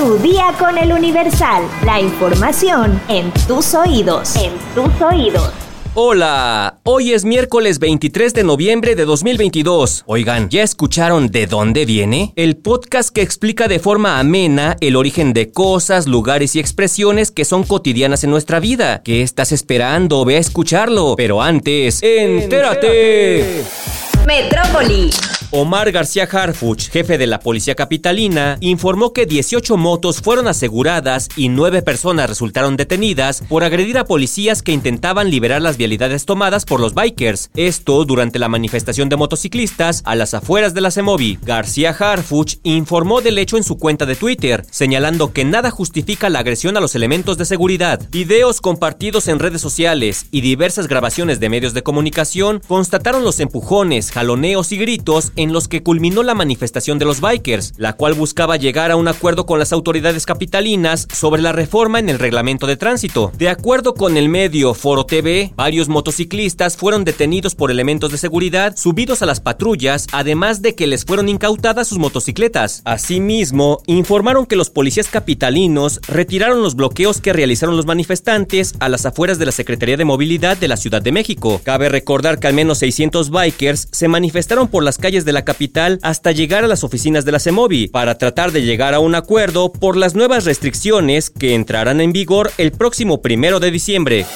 Tu día con el Universal. La información en tus oídos. En tus oídos. Hola, hoy es miércoles 23 de noviembre de 2022. Oigan, ¿ya escucharon de dónde viene? El podcast que explica de forma amena el origen de cosas, lugares y expresiones que son cotidianas en nuestra vida. ¿Qué estás esperando? Ve a escucharlo. Pero antes, entérate. Metrópoli. Omar García Harfuch, jefe de la Policía Capitalina, informó que 18 motos fueron aseguradas y 9 personas resultaron detenidas por agredir a policías que intentaban liberar las vialidades tomadas por los bikers. Esto durante la manifestación de motociclistas a las afueras de la CEMOVI. García Harfuch informó del hecho en su cuenta de Twitter, señalando que nada justifica la agresión a los elementos de seguridad. Videos compartidos en redes sociales y diversas grabaciones de medios de comunicación constataron los empujones, jaloneos y gritos en los que culminó la manifestación de los bikers, la cual buscaba llegar a un acuerdo con las autoridades capitalinas sobre la reforma en el reglamento de tránsito. De acuerdo con el medio Foro TV, varios motociclistas fueron detenidos por elementos de seguridad subidos a las patrullas, además de que les fueron incautadas sus motocicletas. Asimismo, informaron que los policías capitalinos retiraron los bloqueos que realizaron los manifestantes a las afueras de la Secretaría de Movilidad de la Ciudad de México. Cabe recordar que al menos 600 bikers se manifestaron por las calles de la capital hasta llegar a las oficinas de la CEMOVI para tratar de llegar a un acuerdo por las nuevas restricciones que entrarán en vigor el próximo primero de diciembre.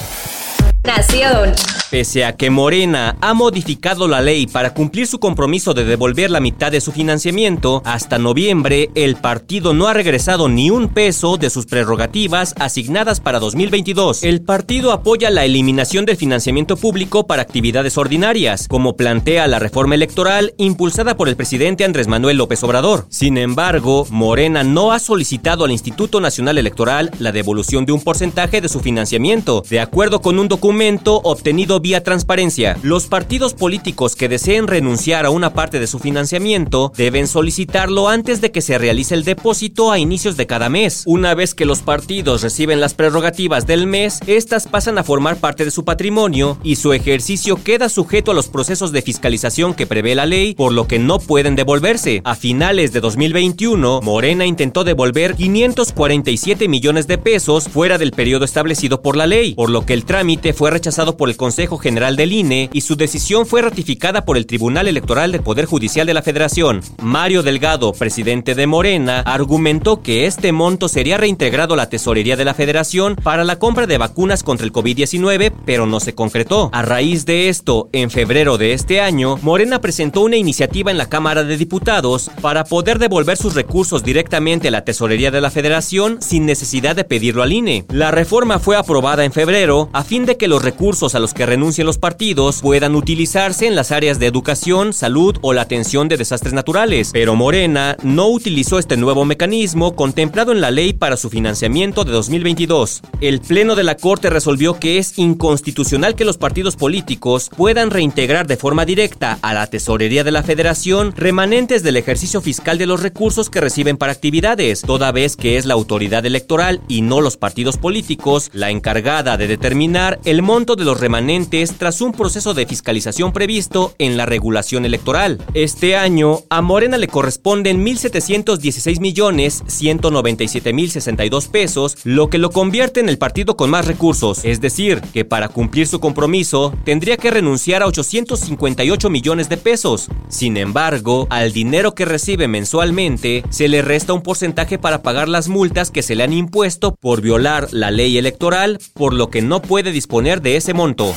Pese a que Morena ha modificado la ley para cumplir su compromiso de devolver la mitad de su financiamiento, hasta noviembre el partido no ha regresado ni un peso de sus prerrogativas asignadas para 2022. El partido apoya la eliminación del financiamiento público para actividades ordinarias, como plantea la reforma electoral impulsada por el presidente Andrés Manuel López Obrador. Sin embargo, Morena no ha solicitado al Instituto Nacional Electoral la devolución de un porcentaje de su financiamiento, de acuerdo con un documento obtenido vía transparencia. Los partidos políticos que deseen renunciar a una parte de su financiamiento deben solicitarlo antes de que se realice el depósito a inicios de cada mes. Una vez que los partidos reciben las prerrogativas del mes, estas pasan a formar parte de su patrimonio y su ejercicio queda sujeto a los procesos de fiscalización que prevé la ley, por lo que no pueden devolverse. A finales de 2021, Morena intentó devolver 547 millones de pesos fuera del periodo establecido por la ley, por lo que el trámite fue rechazado por el Consejo General del INE y su decisión fue ratificada por el Tribunal Electoral del Poder Judicial de la Federación. Mario Delgado, presidente de Morena, argumentó que este monto sería reintegrado a la tesorería de la Federación para la compra de vacunas contra el COVID-19, pero no se concretó. A raíz de esto, en febrero de este año, Morena presentó una iniciativa en la Cámara de Diputados para poder devolver sus recursos directamente a la tesorería de la Federación sin necesidad de pedirlo al INE. La reforma fue aprobada en febrero a fin de que los recursos a los que renuncien los partidos puedan utilizarse en las áreas de educación, salud o la atención de desastres naturales. Pero Morena no utilizó este nuevo mecanismo contemplado en la ley para su financiamiento de 2022. El Pleno de la Corte resolvió que es inconstitucional que los partidos políticos puedan reintegrar de forma directa a la tesorería de la Federación remanentes del ejercicio fiscal de los recursos que reciben para actividades, toda vez que es la autoridad electoral y no los partidos políticos la encargada de determinar el monto de los remanentes tras un proceso de fiscalización previsto en la regulación electoral. Este año, a Morena le corresponden 1.716 millones 197 mil 62 pesos, lo que lo convierte en el partido con más recursos, es decir, que para cumplir su compromiso tendría que renunciar a 858 millones de pesos. Sin embargo, al dinero que recibe mensualmente se le resta un porcentaje para pagar las multas que se le han impuesto por violar la ley electoral, por lo que no puede disponer de ese monto.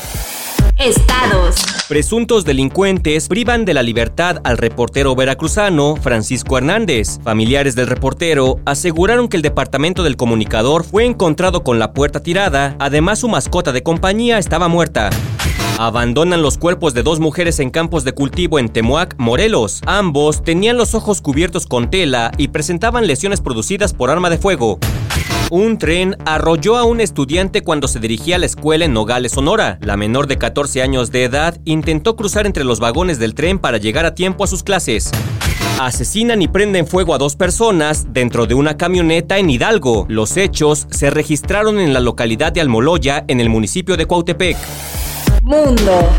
Estados. Presuntos delincuentes privan de la libertad al reportero veracruzano Francisco Hernández. Familiares del reportero aseguraron que el departamento del comunicador fue encontrado con la puerta tirada, además su mascota de compañía estaba muerta. Abandonan los cuerpos de dos mujeres en campos de cultivo en Temuac, Morelos. Ambos tenían los ojos cubiertos con tela y presentaban lesiones producidas por arma de fuego. Un tren arrolló a un estudiante cuando se dirigía a la escuela en Nogales, Sonora. La menor de 14 años de edad intentó cruzar entre los vagones del tren para llegar a tiempo a sus clases. Asesinan y prenden fuego a dos personas dentro de una camioneta en Hidalgo. Los hechos se registraron en la localidad de Almoloya, en el municipio de Cuautepec. Mundo.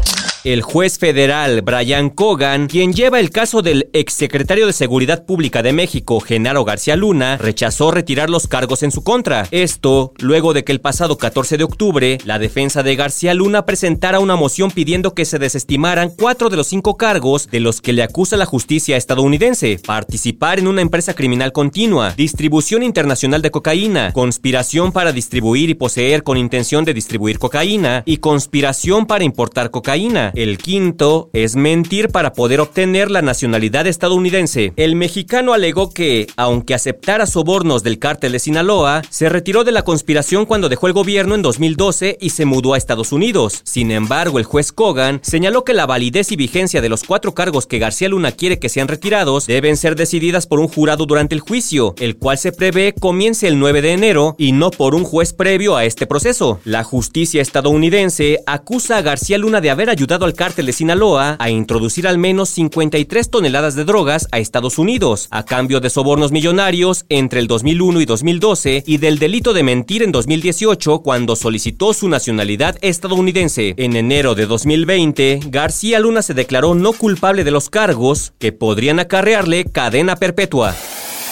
El juez federal Brian Cogan, quien lleva el caso del exsecretario de Seguridad Pública de México, Genaro García Luna, rechazó retirar los cargos en su contra. Esto, luego de que el pasado 14 de octubre, la defensa de García Luna presentara una moción pidiendo que se desestimaran cuatro de los cinco cargos de los que le acusa la justicia estadounidense. Participar en una empresa criminal continua, distribución internacional de cocaína, conspiración para distribuir y poseer con intención de distribuir cocaína y conspiración para importar cocaína. El quinto es mentir para poder obtener la nacionalidad estadounidense. El mexicano alegó que, aunque aceptara sobornos del cártel de Sinaloa, se retiró de la conspiración cuando dejó el gobierno en 2012 y se mudó a Estados Unidos. Sin embargo, el juez Kogan señaló que la validez y vigencia de los cuatro cargos que García Luna quiere que sean retirados deben ser decididas por un jurado durante el juicio, el cual se prevé comience el 9 de enero y no por un juez previo a este proceso. La justicia estadounidense acusa a García Luna de haber ayudado al cártel de Sinaloa a introducir al menos 53 toneladas de drogas a Estados Unidos, a cambio de sobornos millonarios entre el 2001 y 2012 y del delito de mentir en 2018 cuando solicitó su nacionalidad estadounidense. En enero de 2020, García Luna se declaró no culpable de los cargos que podrían acarrearle cadena perpetua.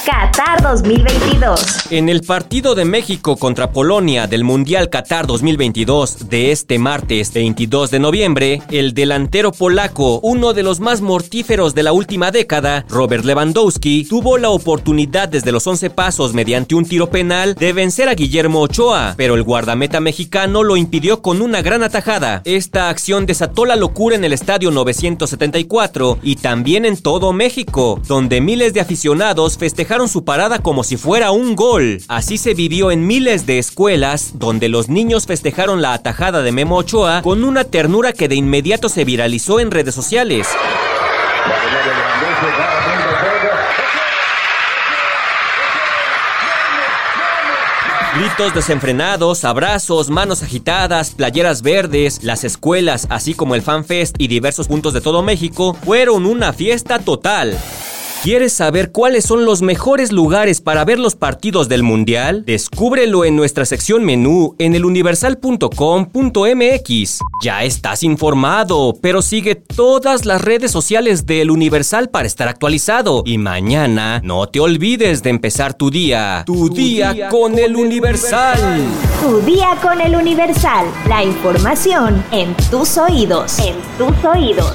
Qatar 2022. En el partido de México contra Polonia del Mundial Qatar 2022 de este martes 22 de noviembre, el delantero polaco, uno de los más mortíferos de la última década, Robert Lewandowski, tuvo la oportunidad desde los 11 pasos mediante un tiro penal de vencer a Guillermo Ochoa, pero el guardameta mexicano lo impidió con una gran atajada. Esta acción desató la locura en el estadio 974 y también en todo México, donde miles de aficionados festejaron su parada como si fuera un gol. Así se vivió en miles de escuelas donde los niños festejaron la atajada de Memo Ochoa con una ternura que de inmediato se viralizó en redes sociales. Gritos desenfrenados, abrazos, manos agitadas, playeras verdes, las escuelas, así como el FanFest y diversos puntos de todo México, fueron una fiesta total. ¿Quieres saber cuáles son los mejores lugares para ver los partidos del Mundial? Descúbrelo en nuestra sección menú en eluniversal.com.mx. Ya estás informado, pero sigue todas las redes sociales del Universal para estar actualizado. Y mañana no te olvides de empezar tu día. Tu, día, día, con, con el Universal. Tu día con el Universal. La información en tus oídos. En tus oídos.